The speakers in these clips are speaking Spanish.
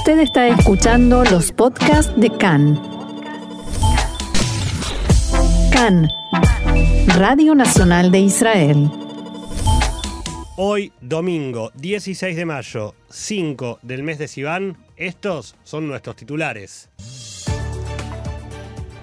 Usted está escuchando los podcasts de CAN. CAN, Radio Nacional de Israel. Hoy, domingo 16 de mayo, 5 del mes de Sivan, estos son nuestros titulares.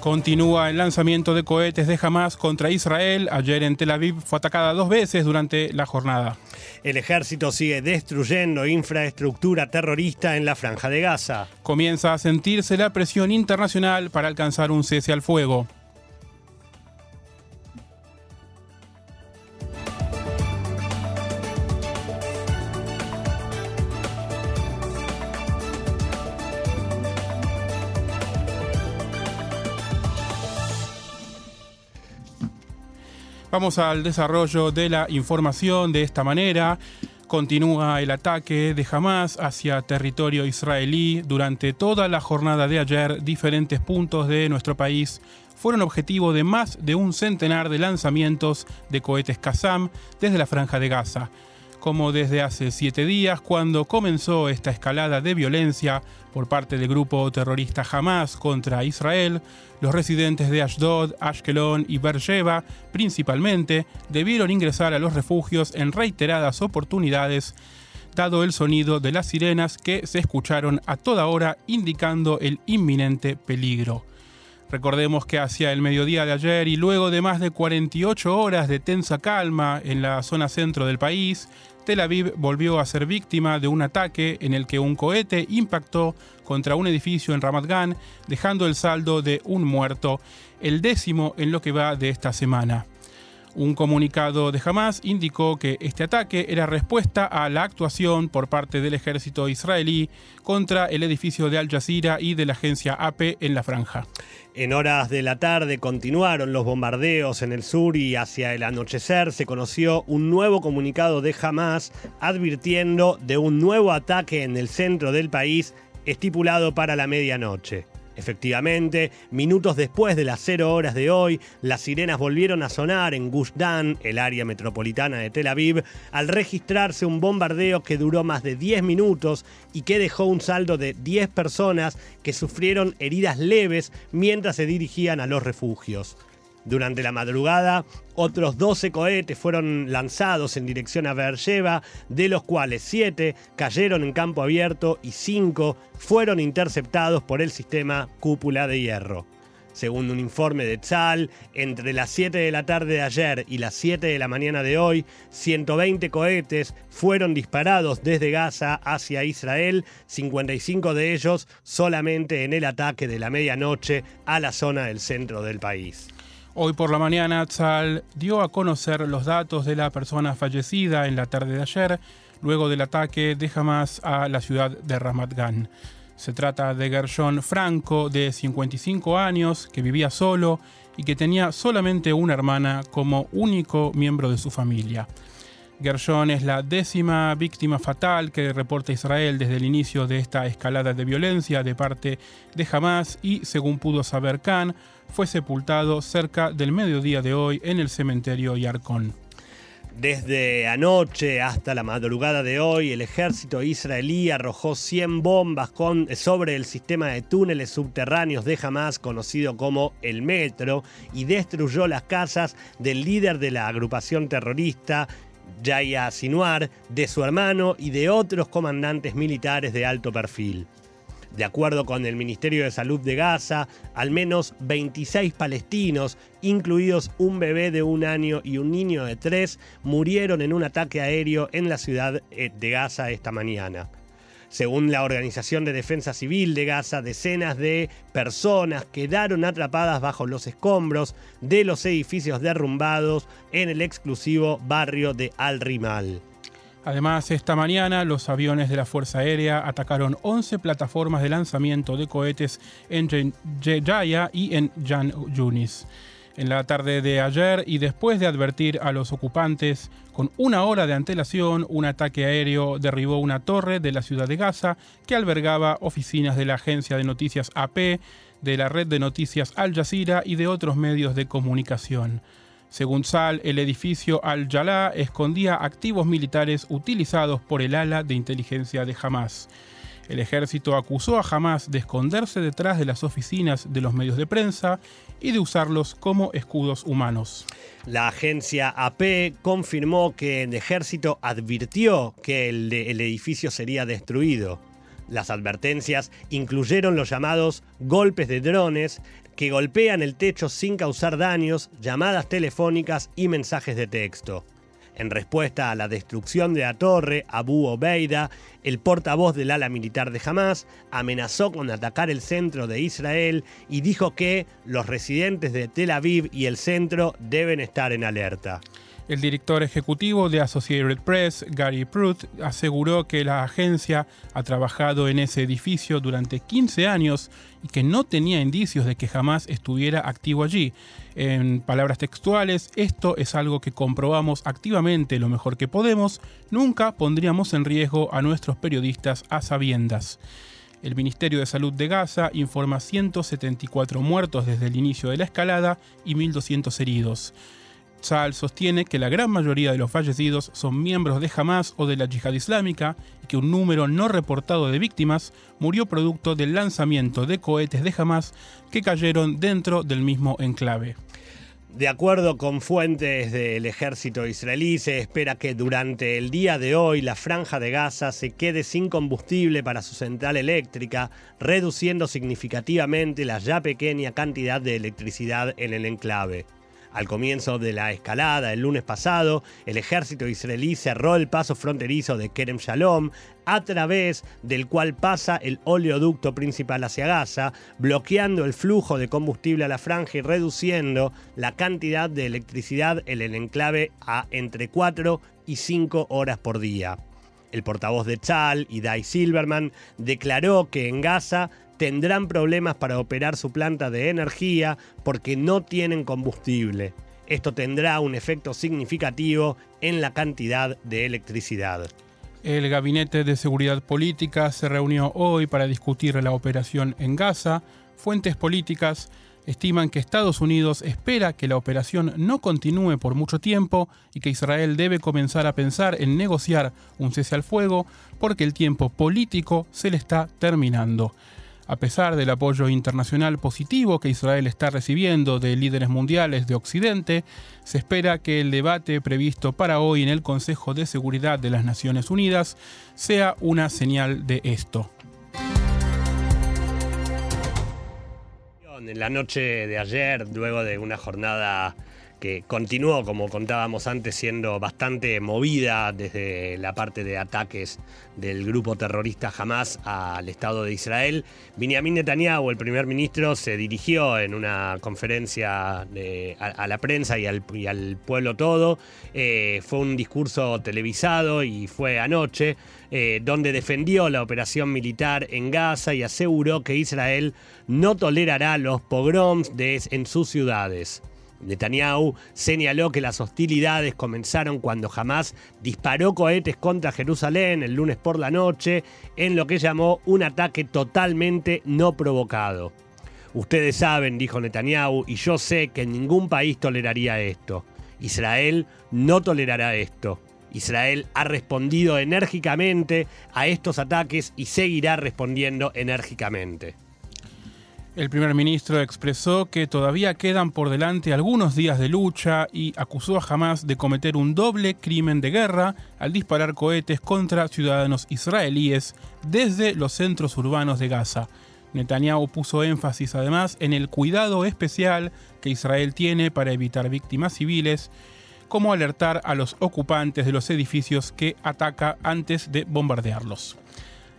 Continúa el lanzamiento de cohetes de Hamas contra Israel. Ayer en Tel Aviv fue atacada dos veces durante la jornada. El ejército sigue destruyendo infraestructura terrorista en la franja de Gaza. Comienza a sentirse la presión internacional para alcanzar un cese al fuego. Vamos al desarrollo de la información de esta manera. Continúa el ataque de Hamas hacia territorio israelí. Durante toda la jornada de ayer, diferentes puntos de nuestro país fueron objetivo de más de un centenar de lanzamientos de cohetes Qassam desde la franja de Gaza como desde hace siete días cuando comenzó esta escalada de violencia por parte del grupo terrorista Hamas contra Israel, los residentes de Ashdod, Ashkelon y Beersheba, principalmente, debieron ingresar a los refugios en reiteradas oportunidades, dado el sonido de las sirenas que se escucharon a toda hora indicando el inminente peligro. Recordemos que hacia el mediodía de ayer y luego de más de 48 horas de tensa calma en la zona centro del país, Tel Aviv volvió a ser víctima de un ataque en el que un cohete impactó contra un edificio en Ramat Gan, dejando el saldo de un muerto, el décimo en lo que va de esta semana. Un comunicado de Hamas indicó que este ataque era respuesta a la actuación por parte del ejército israelí contra el edificio de Al Jazeera y de la agencia AP en la franja. En horas de la tarde continuaron los bombardeos en el sur y hacia el anochecer se conoció un nuevo comunicado de Hamas advirtiendo de un nuevo ataque en el centro del país estipulado para la medianoche. Efectivamente, minutos después de las 0 horas de hoy, las sirenas volvieron a sonar en Gush Dan, el área metropolitana de Tel Aviv, al registrarse un bombardeo que duró más de 10 minutos y que dejó un saldo de 10 personas que sufrieron heridas leves mientras se dirigían a los refugios. Durante la madrugada, otros 12 cohetes fueron lanzados en dirección a Beersheba, de los cuales 7 cayeron en campo abierto y 5 fueron interceptados por el sistema cúpula de hierro. Según un informe de Tzal, entre las 7 de la tarde de ayer y las 7 de la mañana de hoy, 120 cohetes fueron disparados desde Gaza hacia Israel, 55 de ellos solamente en el ataque de la medianoche a la zona del centro del país. Hoy por la mañana, Tzal dio a conocer los datos de la persona fallecida en la tarde de ayer, luego del ataque de Hamas a la ciudad de Ramat Gan. Se trata de Gershon Franco, de 55 años, que vivía solo y que tenía solamente una hermana como único miembro de su familia. Gershon es la décima víctima fatal que reporta Israel desde el inicio de esta escalada de violencia de parte de Hamas y, según pudo saber Khan, fue sepultado cerca del mediodía de hoy en el cementerio Yarkon. Desde anoche hasta la madrugada de hoy, el ejército israelí arrojó 100 bombas sobre el sistema de túneles subterráneos de Hamas, conocido como el Metro, y destruyó las casas del líder de la agrupación terrorista, Yaya Sinuar, de su hermano y de otros comandantes militares de alto perfil. De acuerdo con el Ministerio de Salud de Gaza, al menos 26 palestinos, incluidos un bebé de un año y un niño de tres, murieron en un ataque aéreo en la ciudad eh, de Gaza esta mañana. Según la Organización de Defensa Civil de Gaza, decenas de personas quedaron atrapadas bajo los escombros de los edificios derrumbados en el exclusivo barrio de Al-Rimal. Además, esta mañana los aviones de la Fuerza Aérea atacaron 11 plataformas de lanzamiento de cohetes en Jaya y en Jan Yunis en la tarde de ayer y después de advertir a los ocupantes con una hora de antelación, un ataque aéreo derribó una torre de la ciudad de Gaza que albergaba oficinas de la agencia de noticias AP, de la red de noticias Al Jazeera y de otros medios de comunicación. Según Sal, el edificio Al-Jalá escondía activos militares utilizados por el ala de inteligencia de Hamas. El ejército acusó a Hamas de esconderse detrás de las oficinas de los medios de prensa y de usarlos como escudos humanos. La agencia AP confirmó que el ejército advirtió que el, el edificio sería destruido. Las advertencias incluyeron los llamados golpes de drones que golpean el techo sin causar daños, llamadas telefónicas y mensajes de texto. En respuesta a la destrucción de la torre, Abu Obeida, el portavoz del ala militar de Hamas, amenazó con atacar el centro de Israel y dijo que los residentes de Tel Aviv y el centro deben estar en alerta. El director ejecutivo de Associated Press, Gary Pruitt, aseguró que la agencia ha trabajado en ese edificio durante 15 años y que no tenía indicios de que jamás estuviera activo allí. En palabras textuales, esto es algo que comprobamos activamente lo mejor que podemos, nunca pondríamos en riesgo a nuestros periodistas a sabiendas. El Ministerio de Salud de Gaza informa 174 muertos desde el inicio de la escalada y 1.200 heridos. Saal sostiene que la gran mayoría de los fallecidos son miembros de Hamas o de la Yihad Islámica y que un número no reportado de víctimas murió producto del lanzamiento de cohetes de Hamas que cayeron dentro del mismo enclave. De acuerdo con fuentes del ejército israelí, se espera que durante el día de hoy la franja de Gaza se quede sin combustible para su central eléctrica, reduciendo significativamente la ya pequeña cantidad de electricidad en el enclave. Al comienzo de la escalada el lunes pasado, el ejército israelí cerró el paso fronterizo de Kerem Shalom, a través del cual pasa el oleoducto principal hacia Gaza, bloqueando el flujo de combustible a la franja y reduciendo la cantidad de electricidad en el enclave a entre 4 y 5 horas por día. El portavoz de Chal, Idai Silverman, declaró que en Gaza tendrán problemas para operar su planta de energía porque no tienen combustible. Esto tendrá un efecto significativo en la cantidad de electricidad. El Gabinete de Seguridad Política se reunió hoy para discutir la operación en Gaza. Fuentes políticas estiman que Estados Unidos espera que la operación no continúe por mucho tiempo y que Israel debe comenzar a pensar en negociar un cese al fuego porque el tiempo político se le está terminando. A pesar del apoyo internacional positivo que Israel está recibiendo de líderes mundiales de Occidente, se espera que el debate previsto para hoy en el Consejo de Seguridad de las Naciones Unidas sea una señal de esto. En la noche de ayer, luego de una jornada que continuó, como contábamos antes, siendo bastante movida desde la parte de ataques del grupo terrorista Hamas al Estado de Israel. Benjamin Netanyahu, el primer ministro, se dirigió en una conferencia a, la prensa y al, pueblo todo. Eh, fue un discurso televisado y fue anoche, eh, donde defendió la operación militar en Gaza y aseguró que Israel no tolerará los pogroms en sus ciudades. Netanyahu señaló que las hostilidades comenzaron cuando Hamas disparó cohetes contra Jerusalén el lunes por la noche en lo que llamó un ataque totalmente no provocado. Ustedes saben, dijo Netanyahu, y yo sé que ningún país toleraría esto. Israel no tolerará esto. Israel ha respondido enérgicamente a estos ataques y seguirá respondiendo enérgicamente. El primer ministro expresó que todavía quedan por delante algunos días de lucha y acusó a Hamas de cometer un doble crimen de guerra al disparar cohetes contra ciudadanos israelíes desde los centros urbanos de Gaza. Netanyahu puso énfasis además en el cuidado especial que Israel tiene para evitar víctimas civiles, como alertar a los ocupantes de los edificios que ataca antes de bombardearlos.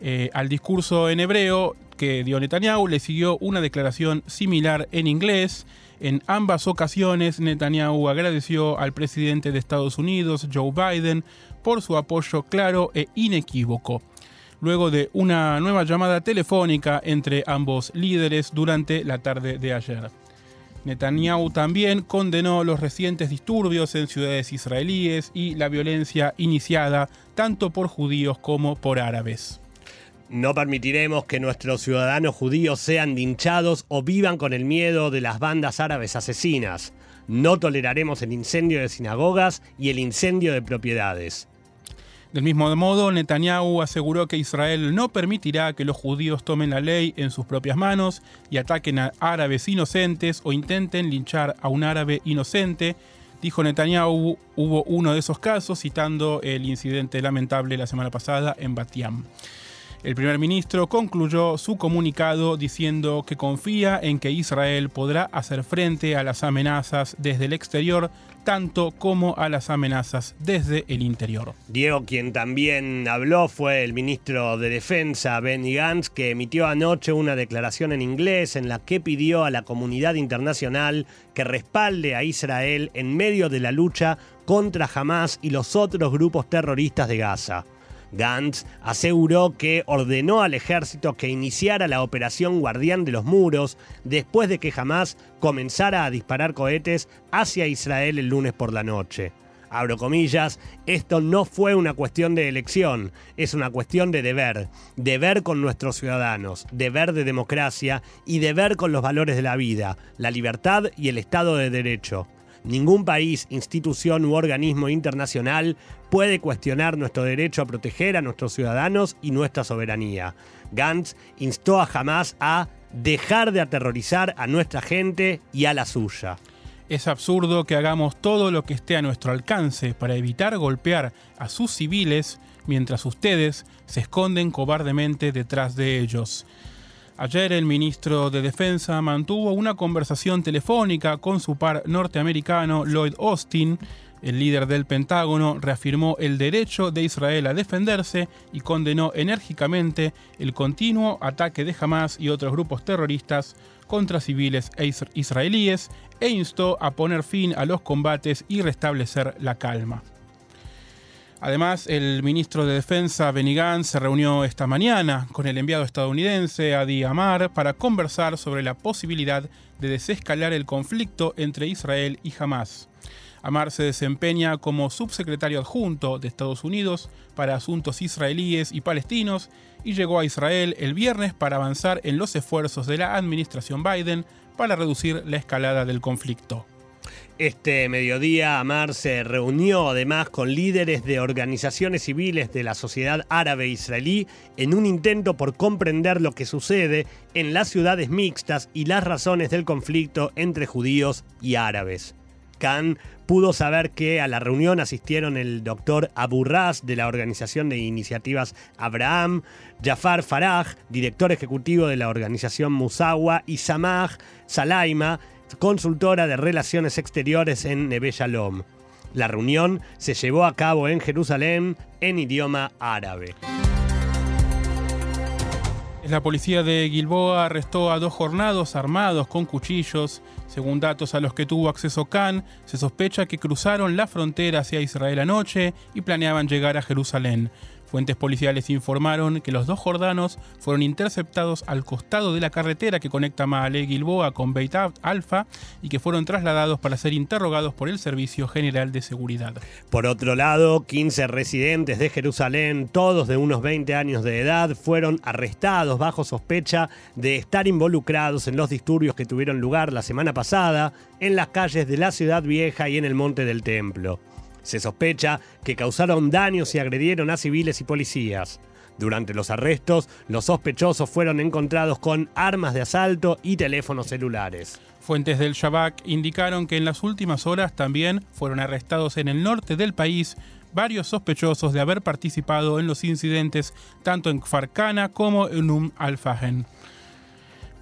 Eh, al discurso en hebreo que dio Netanyahu le siguió una declaración similar en inglés. En ambas ocasiones, Netanyahu agradeció al presidente de Estados Unidos, Joe Biden, por su apoyo claro e inequívoco. Luego de una nueva llamada telefónica entre ambos líderes durante la tarde de ayer. Netanyahu también condenó los recientes disturbios en ciudades israelíes y la violencia iniciada tanto por judíos como por árabes. No permitiremos que nuestros ciudadanos judíos sean linchados o vivan con el miedo de las bandas árabes asesinas. No toleraremos el incendio de sinagogas y el incendio de propiedades. Del mismo modo, Netanyahu aseguró que Israel no permitirá que los judíos tomen la ley en sus propias manos y ataquen a árabes inocentes o intenten linchar a un árabe inocente. Dijo Netanyahu, hubo uno de esos casos citando el incidente lamentable la semana pasada en Batiam. El primer ministro concluyó su comunicado diciendo que confía en que Israel podrá hacer frente a las amenazas desde el exterior tanto como a las amenazas desde el interior. Diego, quien también habló, fue el ministro de Defensa, Benny Gantz, que emitió anoche una declaración en inglés en la que pidió a la comunidad internacional que respalde a Israel en medio de la lucha contra Hamas y los otros grupos terroristas de Gaza. Gantz aseguró que ordenó al ejército que iniciara la operación Guardián de los Muros después de que Hamas comenzara a disparar cohetes hacia Israel el lunes por la noche. Abro comillas, esto no fue una cuestión de elección, es una cuestión de deber, deber con nuestros ciudadanos, deber de democracia y deber con los valores de la vida, la libertad y el Estado de Derecho. Ningún país, institución u organismo internacional puede cuestionar nuestro derecho a proteger a nuestros ciudadanos y nuestra soberanía. Gantz instó a Hamas a dejar de aterrorizar a nuestra gente y a la suya. Es absurdo que hagamos todo lo que esté a nuestro alcance para evitar golpear a sus civiles mientras ustedes se esconden cobardemente detrás de ellos. Ayer el ministro de Defensa mantuvo una conversación telefónica con su par norteamericano Lloyd Austin. El líder del Pentágono reafirmó el derecho de Israel a defenderse y condenó enérgicamente el continuo ataque de Hamas y otros grupos terroristas contra civiles e israelíes e instó a poner fin a los combates y restablecer la calma. Además, el ministro de Defensa, Benny Gantz, se reunió esta mañana con el enviado estadounidense, Adi Amar, para conversar sobre la posibilidad de desescalar el conflicto entre Israel y Hamas. Amar se desempeña como subsecretario adjunto de Estados Unidos para asuntos israelíes y palestinos y llegó a Israel el viernes para avanzar en los esfuerzos de la administración Biden para reducir la escalada del conflicto. Este mediodía, Amar se reunió además con líderes de organizaciones civiles de la sociedad árabe israelí en un intento por comprender lo que sucede en las ciudades mixtas y las razones del conflicto entre judíos y árabes. Pudo saber que a la reunión asistieron el doctor Abu Ras de la Organización de Iniciativas Abraham, Jafar Faraj, director ejecutivo de la organización Musawa, y Samaj Salaima, consultora de relaciones exteriores en Neve Shalom. La reunión se llevó a cabo en Jerusalén en idioma árabe. La policía de Gilboa arrestó a dos jornados armados con cuchillos. Según datos a los que tuvo acceso Khan, se sospecha que cruzaron la frontera hacia Israel anoche y planeaban llegar a Jerusalén. Fuentes policiales informaron que los dos jordanos fueron interceptados al costado de la carretera que conecta Maale Gilboa con Beit Alfa y que fueron trasladados para ser interrogados por el Servicio General de Seguridad. Por otro lado, 15 residentes de Jerusalén, todos de unos 20 años de edad, fueron arrestados bajo sospecha de estar involucrados en los disturbios que tuvieron lugar la semana pasada en las calles de la ciudad vieja y en el monte del templo. Se sospecha que causaron daños y agredieron a civiles y policías. Durante los arrestos, los sospechosos fueron encontrados con armas de asalto y teléfonos celulares. Fuentes del Shabak indicaron que en las últimas horas también fueron arrestados en el norte del país varios sospechosos de haber participado en los incidentes tanto en Farcana como en Um al-Fahen.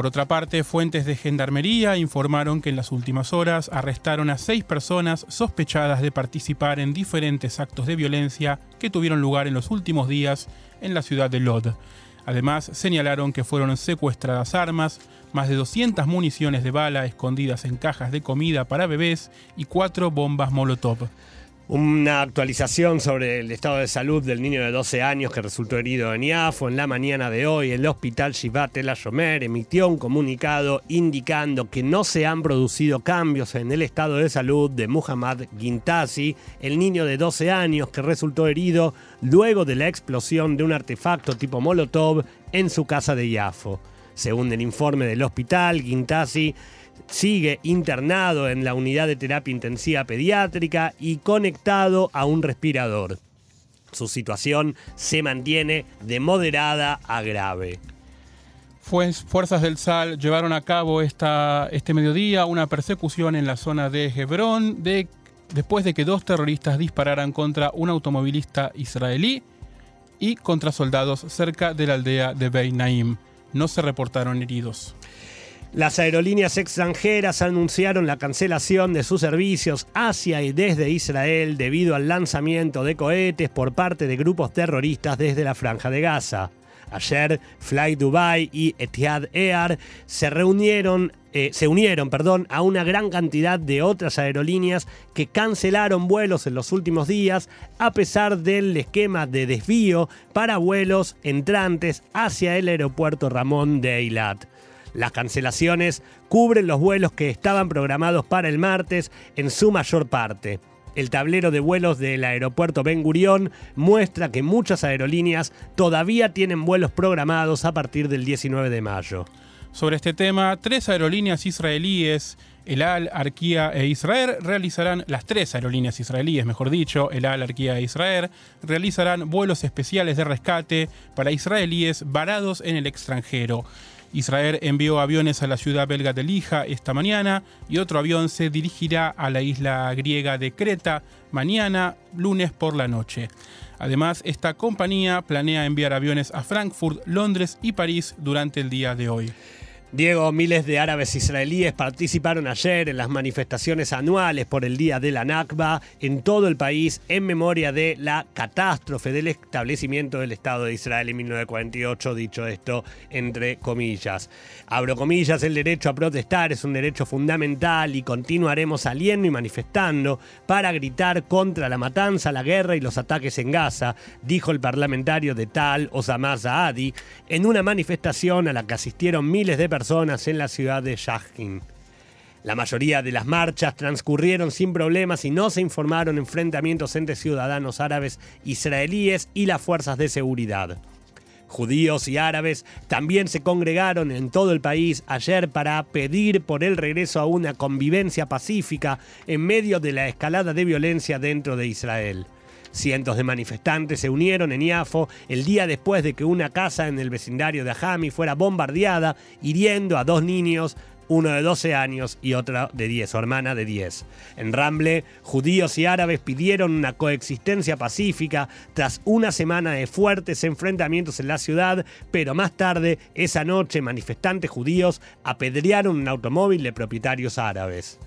Por otra parte, fuentes de gendarmería informaron que en las últimas horas arrestaron a seis personas sospechadas de participar en diferentes actos de violencia que tuvieron lugar en los últimos días en la ciudad de Lod. Además, señalaron que fueron secuestradas armas, más de 200 municiones de bala escondidas en cajas de comida para bebés y cuatro bombas Molotov. Una actualización sobre el estado de salud del niño de 12 años que resultó herido en Iafo. En la mañana de hoy, el hospital Shivat El Ayomer emitió un comunicado indicando que no se han producido cambios en el estado de salud de Muhammad Gintazi, el niño de 12 años que resultó herido luego de la explosión de un artefacto tipo Molotov en su casa de Iafo. Según el informe del hospital, Gintazi sigue internado en la unidad de terapia intensiva pediátrica y conectado a un respirador. Su situación se mantiene de moderada a grave. Fuerzas del SAL llevaron a cabo esta, este mediodía una persecución en la zona de Hebrón de, después de que dos terroristas dispararan contra un automovilista israelí y contra soldados cerca de la aldea de Beit Naim. No se reportaron heridos. Las aerolíneas extranjeras anunciaron la cancelación de sus servicios hacia y desde Israel debido al lanzamiento de cohetes por parte de grupos terroristas desde la franja de Gaza. Ayer, Fly Dubai y Etihad Air se reunieron, eh, se unieron, perdón, a una gran cantidad de otras aerolíneas que cancelaron vuelos en los últimos días a pesar del esquema de desvío para vuelos entrantes hacia el aeropuerto Ramón de Eilat. Las cancelaciones cubren los vuelos que estaban programados para el martes en su mayor parte. El tablero de vuelos del aeropuerto Ben Gurión muestra que muchas aerolíneas todavía tienen vuelos programados a partir del 19 de mayo. Sobre este tema, tres aerolíneas israelíes, el Al, Arquía e Israel, realizarán, las tres aerolíneas israelíes, mejor dicho, el Al, Arquía e Israel, realizarán vuelos especiales de rescate para israelíes varados en el extranjero. Israel envió aviones a la ciudad belga de Lija esta mañana y otro avión se dirigirá a la isla griega de Creta mañana, lunes por la noche. Además, esta compañía planea enviar aviones a Frankfurt, Londres y París durante el día de hoy. Diego, miles de árabes israelíes participaron ayer en las manifestaciones anuales por el Día de la Nakba en todo el país en memoria de la catástrofe del establecimiento del Estado de Israel en 1948, dicho esto entre comillas. Abro comillas, el derecho a protestar es un derecho fundamental y continuaremos saliendo y manifestando para gritar contra la matanza, la guerra y los ataques en Gaza, dijo el parlamentario de Tal, Osama Zaadi, en una manifestación a la que asistieron miles de personas personas en la ciudad de Shahim. La mayoría de las marchas transcurrieron sin problemas y no se informaron enfrentamientos entre ciudadanos árabes israelíes y las fuerzas de seguridad. Judíos y árabes también se congregaron en todo el país ayer para pedir por el regreso a una convivencia pacífica en medio de la escalada de violencia dentro de Israel. Cientos de manifestantes se unieron en Iafo el día después de que una casa en el vecindario de Ajami fuera bombardeada, hiriendo a dos niños, uno de 12 años y otra de 10, su hermana de 10. En Ramble, judíos y árabes pidieron una coexistencia pacífica tras una semana de fuertes enfrentamientos en la ciudad, pero más tarde, esa noche, manifestantes judíos apedrearon un automóvil de propietarios árabes.